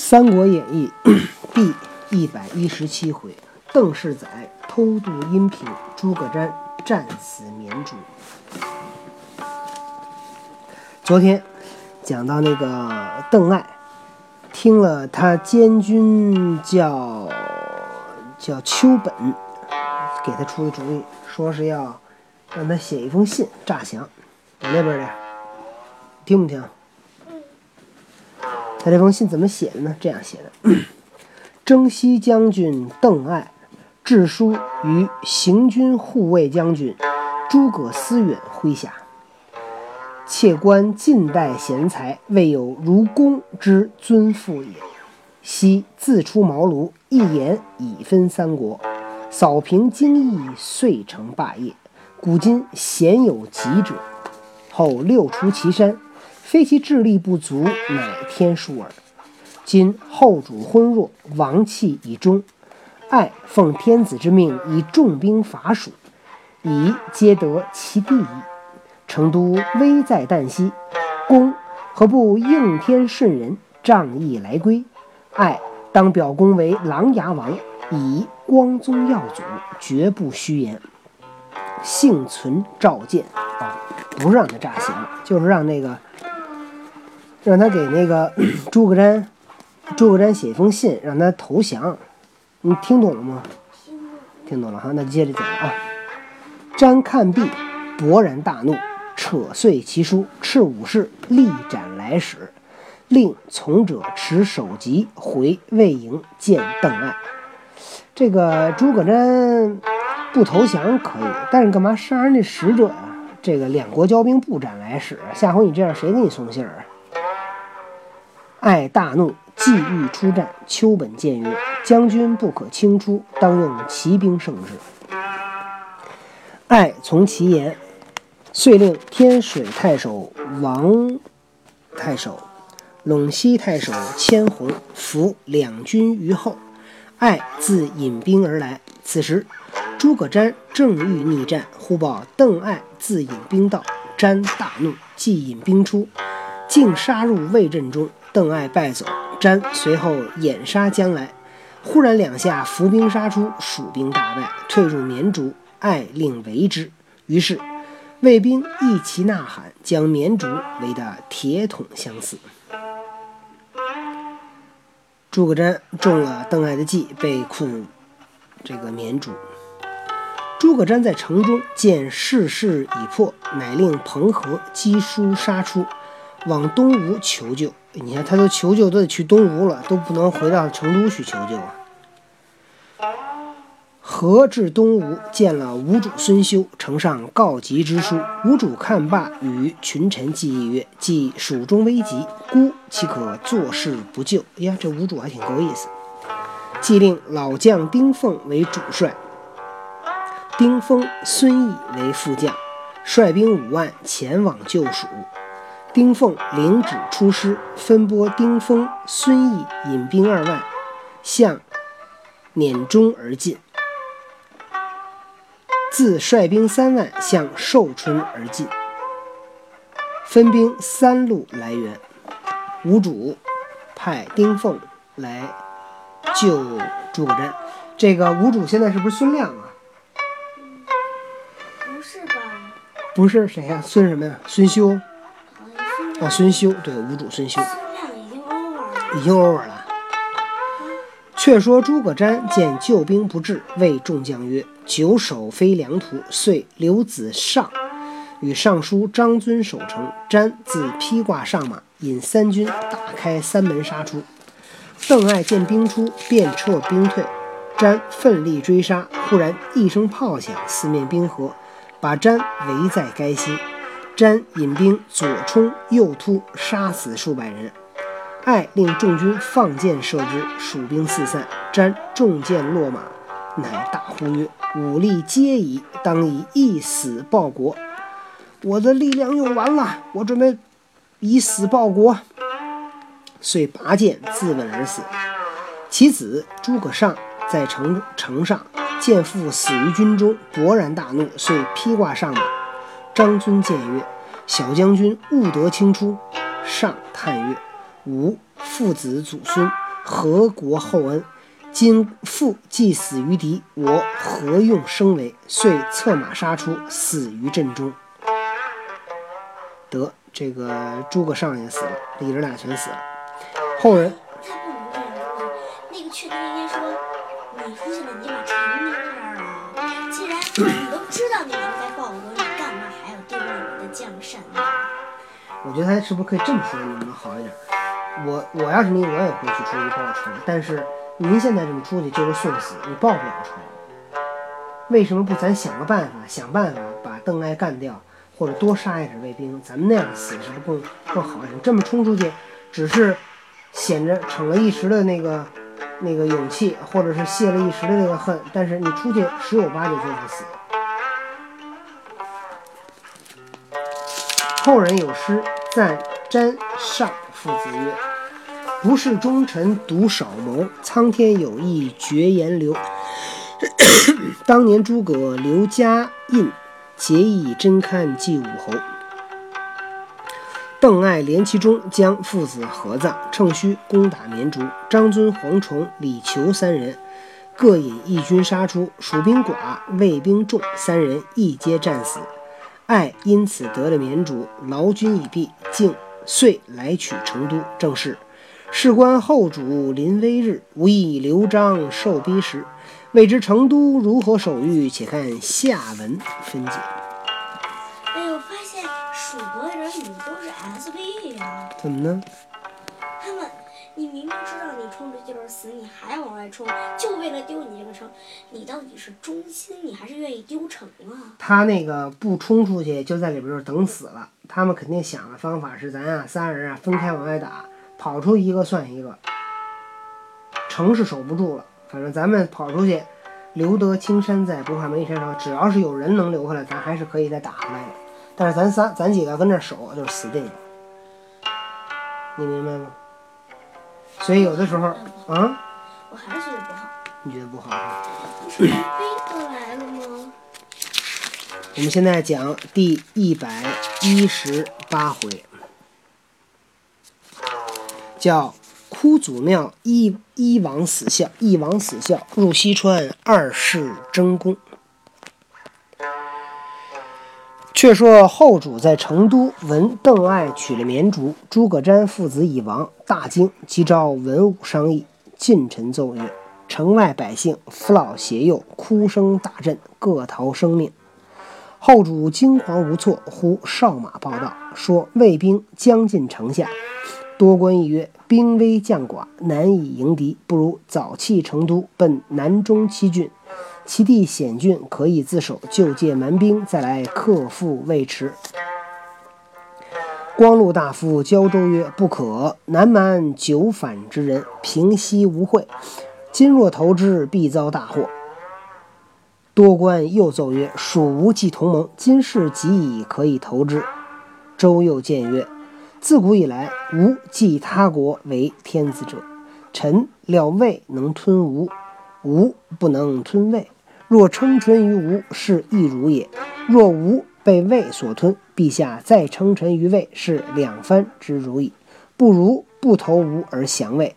三国演义》第一百一十七回，邓世载偷渡阴平，诸葛瞻战死绵竹。昨天讲到那个邓艾，听了他监军叫叫丘本给他出的主意，说是要让他写一封信诈降。我那边的，听不听？他这封信怎么写的呢？这样写的：征西将军邓艾致书于行军护卫将军诸葛思远麾下，窃观近代贤才，未有如公之尊父也。昔自出茅庐，一言以分三国，扫平荆益，遂成霸业。古今鲜有极者，后六出祁山。非其智力不足，乃天数耳。今后主昏弱，王气已终，爱奉天子之命，以重兵伐蜀，以皆得其地矣。成都危在旦夕，公何不应天顺人，仗义来归？爱当表公为琅琊王，以光宗耀祖，绝不虚言。幸存召见啊，不是让他诈降，就是让那个。让他给那个 诸葛瞻，诸葛瞻写一封信，让他投降。你听懂了吗？听懂了哈，那接着讲啊。瞻看毕，勃然大怒，扯碎其书，斥武士力斩来使，令从者持首级回魏营见邓艾。这个诸葛瞻不投降可以，但是干嘛杀人家使者呀？这个两国交兵不斩来使，下回你这样谁给你送信儿啊？爱大怒，既欲出战。丘本谏曰：“将军不可轻出，当用骑兵胜之。”爱从其言，遂令天水太守王太守、陇西太守千弘伏两军于后。爱自引兵而来。此时，诸葛瞻正欲逆战，忽报邓艾自引兵到。瞻大怒，即引兵出，竟杀入魏阵中。邓艾败走，瞻随后掩杀将来，忽然两下伏兵杀出，蜀兵大败，退入绵竹。艾令围之，于是魏兵一齐呐喊，将绵竹围得铁桶相似。诸葛瞻中了邓艾的计，被困这个绵竹。诸葛瞻在城中见事势已破，乃令彭和击书杀出，往东吴求救。你看，他都求救，都得去东吴了，都不能回到成都去求救啊。何至东吴，见了吴主孙休，呈上告急之书。吴主看罢，与群臣计议曰：“既蜀中危急，孤岂可坐视不救？”呀，这吴主还挺够意思。既令老将丁奉为主帅，丁奉、孙毅为副将，率兵五万前往救蜀。丁奉领旨出师，分拨丁丰、孙毅引兵二万，向撵中而进；自率兵三万向寿春而进，分兵三路来援。吴主派丁奉来救诸葛瞻。这个吴主现在是不是孙亮啊？不是吧？不是谁呀？孙什么呀？孙休。哦，孙休对吴主孙休，已经 over 了。却说诸葛瞻见救兵不至，谓众将曰：“久守非良图。”遂留子尚与尚书张遵守城。瞻自披挂上马，引三军打开三门杀出。邓艾见兵出，便撤兵退。瞻奋力追杀，忽然一声炮响，四面冰河，把瞻围在该心。瞻引兵左冲右突，杀死数百人。艾令众军放箭射之，蜀兵四散。瞻中箭落马，乃大呼曰：“武力皆已，当以一死报国。我的力量用完了，我准备以死报国。”遂拔剑自刎而死。其子诸葛尚在城城上见父死于军中，勃然大怒，遂披挂上马。张尊谏曰：“小将军务得轻出。”上叹曰：“吾父子祖孙何国厚恩？今父既死于敌，我何用生为？遂策马杀出，死于阵中。得，这个诸葛尚也死了，李儿俩全死了。后人我觉得他是不是可以这么说，能不能好一点？我我要是你，我也会去出去报仇。但是您现在这么出去就是送死，你报不了仇。为什么不咱想个办法，想办法把邓艾干掉，或者多杀一点卫兵，咱们那样死是不是更更好一点？这么冲出去，只是显着逞了一时的那个那个勇气，或者是泄了一时的那个恨，但是你出去十有八九就是死。后人有诗赞詹尚父子曰：“不是忠臣独少谋，苍天有意绝颜流。当年诸葛刘家印，结义真堪继武侯。邓艾、连其中将父子合葬，乘虚攻打绵竹。张遵、黄崇、李求三人各引义军杀出，蜀兵寡，魏兵众，三人亦皆战死。艾因此得了绵竹，劳军已毕，竟遂来取成都。正是事关后主临危日，无意刘璋受逼时。未知成都如何守御？且看下文分解。哎我，发现蜀国的人怎么都是 SB 呀、怎么呢？你明明知道你冲出去就是死，你还往外冲，就为了丢你这个城，你到底是忠心，你还是愿意丢城啊？他那个不冲出去，就在里边就等死了。他们肯定想的方法是，咱啊仨人啊分开往外打，跑出一个算一个。城是守不住了，反正咱们跑出去，留得青山在，不怕没柴烧。只要是有人能留下来，咱还是可以再打回来的。但是咱仨，咱几个跟这儿守，就是死定了。你明白吗？所以有的时候，啊，我还是觉得不好。你觉得不好？不是飞过来了吗？我们现在讲第一百一十八回，叫哭祖庙一一王死孝，一王死孝入西川二世争功。却说后主在成都闻邓艾取了绵竹，诸葛瞻父子已亡，大惊，即召文武商议。近臣奏曰：城外百姓扶老携幼，哭声大震，各逃生命。后主惊惶无措，呼哨马报道说魏兵将近城下。多官议曰：兵微将寡，难以迎敌，不如早弃成都，奔南中七郡。其地险峻，可以自守，就借蛮兵，再来克复魏迟。光禄大夫交州曰：“不可，南蛮久反之人，平息无讳。今若投之，必遭大祸。”多官又奏曰：“蜀吴既同盟，今事即已，可以投之。”周又谏曰：“自古以来，吴继他国为天子者，臣料魏能吞吴，吴不能吞魏。若称臣于吴，是亦如也；若吴被魏所吞，陛下再称臣于魏，是两番之如矣。不如不投吴而降魏。”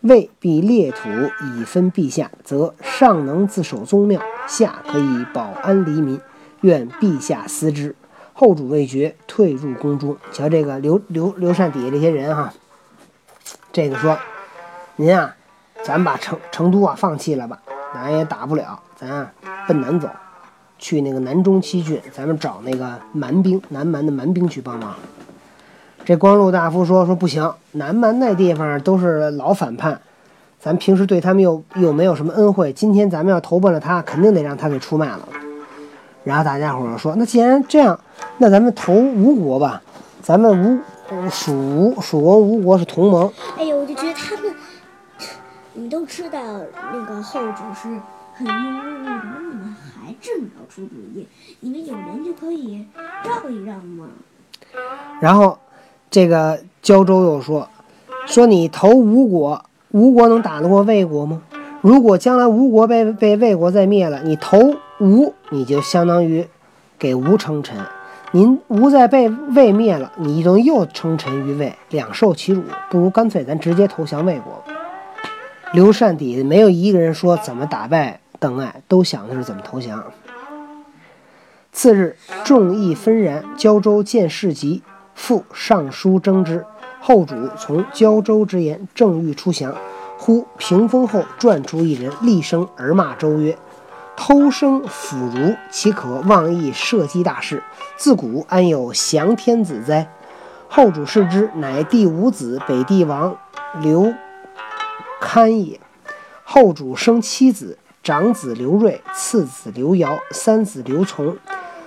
魏必列土以分陛下，则上能自守宗庙，下可以保安黎民。愿陛下思之。后主未决，退入宫中。瞧这个刘刘刘禅底下这些人哈，这个说：“您啊，咱把成成都啊放弃了吧，咱也打不了，咱啊奔南走，去那个南中七郡，咱们找那个蛮兵，南蛮的蛮兵去帮忙。”这光禄大夫说：“说不行，南蛮那地方都是老反叛，咱平时对他们又又没有什么恩惠，今天咱们要投奔了他，肯定得让他给出卖了。”然后大家伙说：“那既然这样，那咱们投吴国吧，咱们吴蜀吴蜀国吴国是同盟，哎呀，我就觉你都知道那个后主是很庸碌的，你们还这么要出主意？你们有人就可以让一让嘛。然后这个胶州又说：“说你投吴国，吴国能打得过魏国吗？如果将来吴国被被魏国再灭了，你投吴，你就相当于给吴称臣。您吴再被魏灭了，你等于又称臣于魏，两受其辱，不如干脆咱直接投降魏国吧。”刘禅底下没有一个人说怎么打败邓艾，都想的是怎么投降。次日，众议纷然，胶州见事急，复上书征之。后主从胶州之言，正欲出降，忽屏风后转出一人，厉声而骂周曰：“偷生腐儒，岂可妄议社稷大事？自古安有降天子哉？”后主视之，乃第五子北帝王刘堪也。后主生七子：长子刘瑞，次子刘尧，三子刘琮，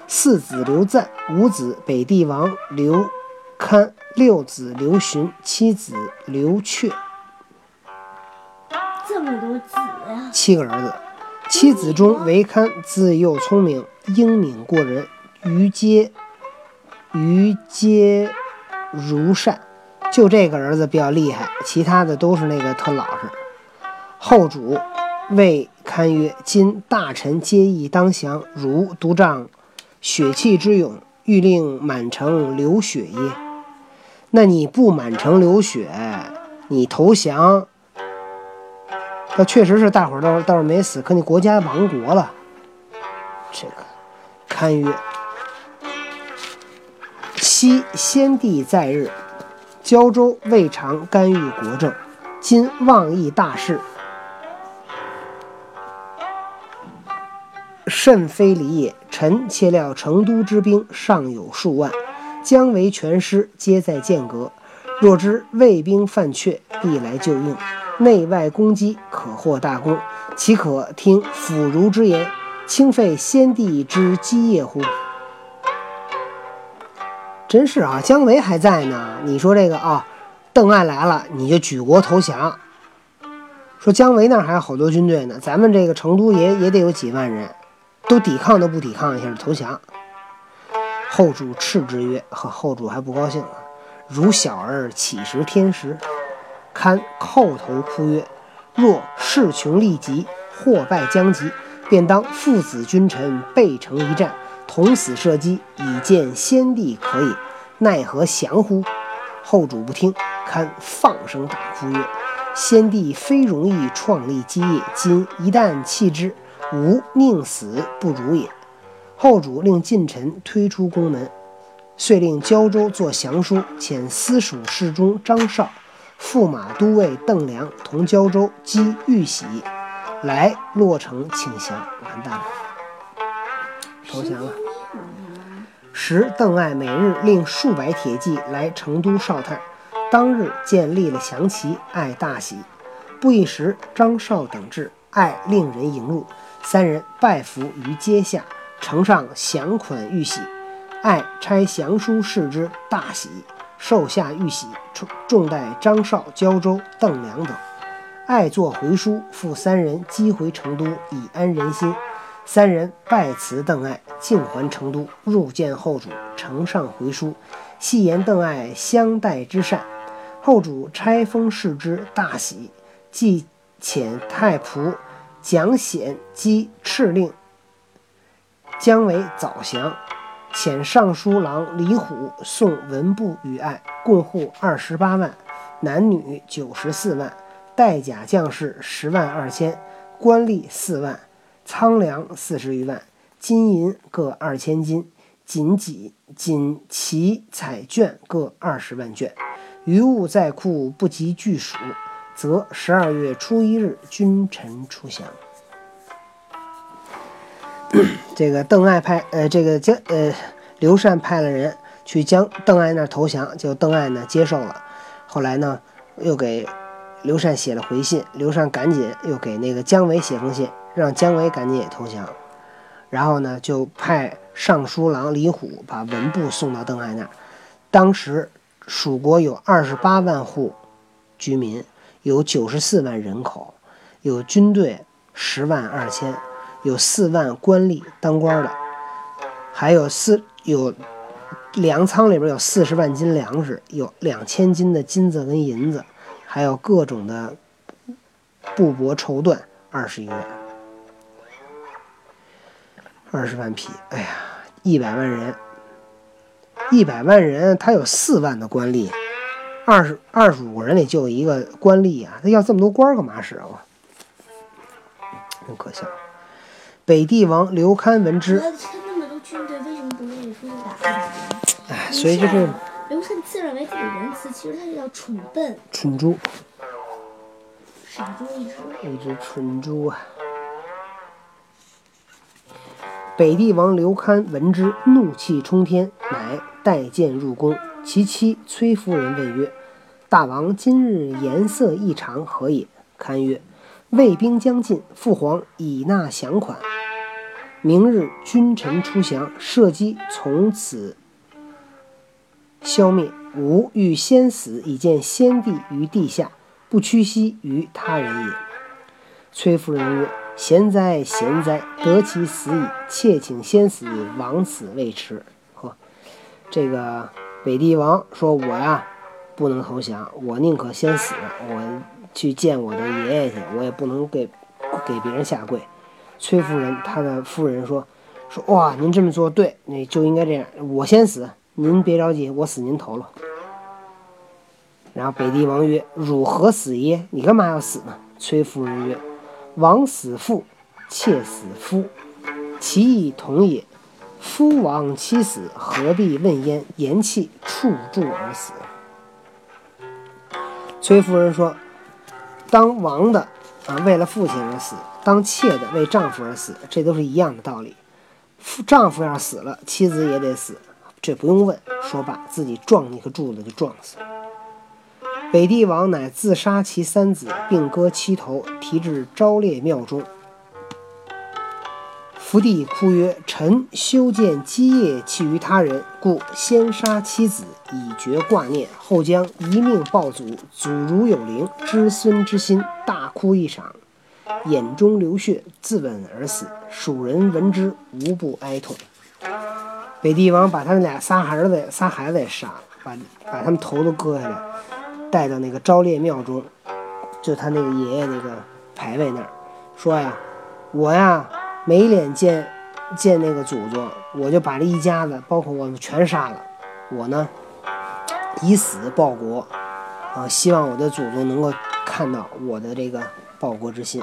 四子刘赞，五子北帝王刘堪。六子刘询，七子刘阙，这么多子啊！七个儿子，七子中唯堪自幼聪明，英敏过人，于皆于皆如善。就这个儿子比较厉害，其他的都是那个特老实。后主谓堪曰：“今大臣皆意当降，如独仗血气之勇，欲令满城流血耶？”那你不满城流血，你投降，那确实是大伙儿倒倒是没死，可你国家亡国了。这个堪曰：“昔先帝在日，胶州未尝干预国政，今妄议大事，甚非礼也。臣窃料成都之兵尚有数万。”姜维全师皆在剑阁，若知魏兵犯阙，必来救应，内外攻击，可获大功。岂可听腐儒之言，轻废先帝之基业乎？真是啊，姜维还在呢。你说这个啊，邓艾来了，你就举国投降。说姜维那还有好多军队呢，咱们这个成都也也得有几万人，都抵抗都不抵抗一下投降。后主斥之曰：“呵，后主还不高兴呢。如小儿岂识天时？”堪叩头哭曰：“若势穷力急，祸败将及，便当父子君臣背城一战，同死射击，以见先帝可也。奈何降乎？”后主不听，堪放声大哭曰：“先帝非容易创立基业，今一旦弃之，吾宁死不如也。”后主令近臣推出宫门，遂令胶州作降书，遣司属侍中张绍、驸马都尉邓良同胶州击玉玺，来洛城请降。完蛋了，投降了。时邓艾每日令数百铁骑来成都哨探，当日见立了降旗，艾大喜。不一时，张绍等至，艾令人迎入，三人拜伏于阶下。呈上降款玉玺，爱拆降书示之，大喜，受下玉玺，重待张绍、胶州、邓良等。爱作回书，复三人击回成都，以安人心。三人拜辞邓艾，径还成都，入见后主，呈上回书，戏言邓艾相待之善。后主差封示之，大喜，即遣太仆蒋显击敕令。姜维早降，遣尚书郎李虎送文部与爱，共户二十八万，男女九十四万，带甲将士十万二千，官吏四万，仓粮四十余万，金银各二千斤，锦戟、锦旗彩绢各二十万卷，余物在库不及具数，则十二月初一日，君臣出降。这个邓艾派，呃，这个江，呃，刘禅派了人去江邓艾那投降，就邓艾呢接受了。后来呢，又给刘禅写了回信，刘禅赶紧又给那个姜维写封信，让姜维赶紧也投降。然后呢，就派尚书郎李虎把文部送到邓艾那儿。当时蜀国有二十八万户居民，有九十四万人口，有军队十万二千。有四万官吏当官的，还有四有粮仓里边有四十万斤粮食，有两千斤的金子跟银子，还有各种的布帛绸缎二十余万，二十万匹，哎呀，一百万人，一百万人，他有四万的官吏，二十二十五个人里就有一个官吏啊，他要这么多官儿干嘛使啊？真可笑。北帝王刘堪闻之，他那么多军队，为什么不愿意出去打？哎，所以就是刘禅自认为自己仁慈，其实他就叫蠢笨，蠢猪，傻猪一只。一只蠢猪啊。北帝王刘堪闻之，怒气冲天，乃带剑入宫。其妻崔夫人问曰：“大王今日颜色异常，何也？”堪曰：“魏兵将近，父皇已纳降款。明日君臣出降，社稷从此消灭。吾欲先死，以见先帝于地下，不屈膝于他人也。”崔夫人曰：“贤哉，贤哉，得其死矣！妾请先死，王死未迟。”呵，这个北帝王说：“我呀，不能投降，我宁可先死，我去见我的爷爷去，我也不能给给别人下跪。”崔夫人，他的夫人说：“说哇，您这么做对，你就应该这样，我先死，您别着急，我死您头了。”然后北帝王曰：“汝何死耶？你干嘛要死呢？”崔夫人曰：“王死父，妾死夫，其义同也。夫亡妻死，何必问焉？言气触柱而死。”崔夫人说：“当王的啊，为了父亲而死；当妾的为丈夫而死，这都是一样的道理。夫丈夫要死了，妻子也得死，这不用问。”说罢，自己撞那个柱子就撞死了。北帝王乃自杀其三子，并割其头，提至昭烈庙中。福帝哭曰：“臣修建基业，弃于他人，故先杀妻子，以绝挂念，后将一命报祖。祖如有灵，知孙之心，大哭一场，眼中流血，自刎而死。蜀人闻之，无不哀痛。”北帝王把他们俩仨孩子、仨孩子也杀了，把把他们头都割下来，带到那个昭烈庙中，就他那个爷爷那个牌位那儿，说呀：“我呀。”没脸见见那个祖宗，我就把这一家子，包括我们全杀了。我呢，以死报国，啊，希望我的祖宗能够看到我的这个报国之心。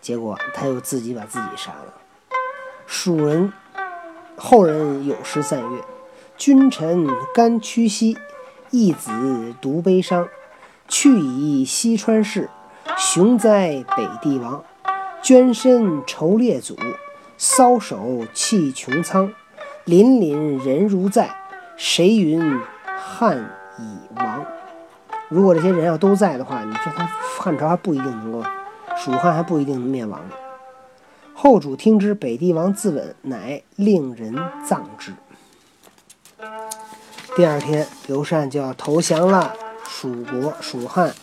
结果他又自己把自己杀了。蜀人后人有诗赞曰：“君臣甘屈膝，一子独悲伤。去以西川氏，雄哉北帝王。”捐身酬列祖，搔首泣穹苍。凛凛人如在，谁云汉已亡？如果这些人要都在的话，你说他汉朝还不一定能够，蜀汉还不一定能灭亡呢。后主听之，北帝王自刎，乃令人葬之。第二天，刘禅就要投降了，蜀国蜀汉。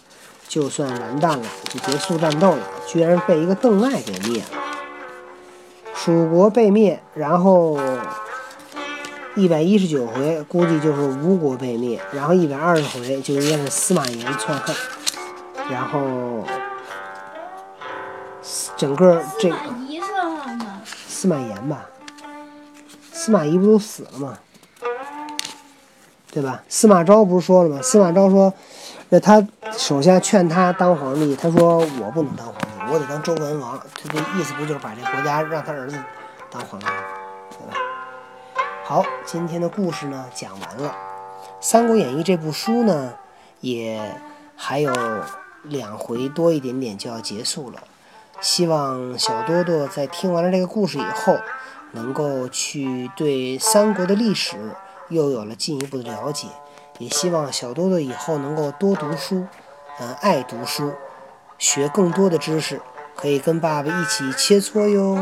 就算完蛋了，就结束战斗了，居然被一个邓艾给灭了。蜀国被灭，然后一百一十九回估计就是吴国被灭，然后一百二十回就应该是司马炎篡汉，然后整个这个司马炎吧，司马懿不都死了吗？对吧？司马昭不是说了吗？司马昭说。那他手下劝他当皇帝，他说我不能当皇帝，我得当周文王。他这意思不就是把这国家让他儿子当皇帝，对吧？好，今天的故事呢讲完了，《三国演义》这部书呢也还有两回多一点点就要结束了。希望小多多在听完了这个故事以后，能够去对三国的历史又有了进一步的了解。也希望小多多以后能够多读书，嗯，爱读书，学更多的知识，可以跟爸爸一起切磋哟。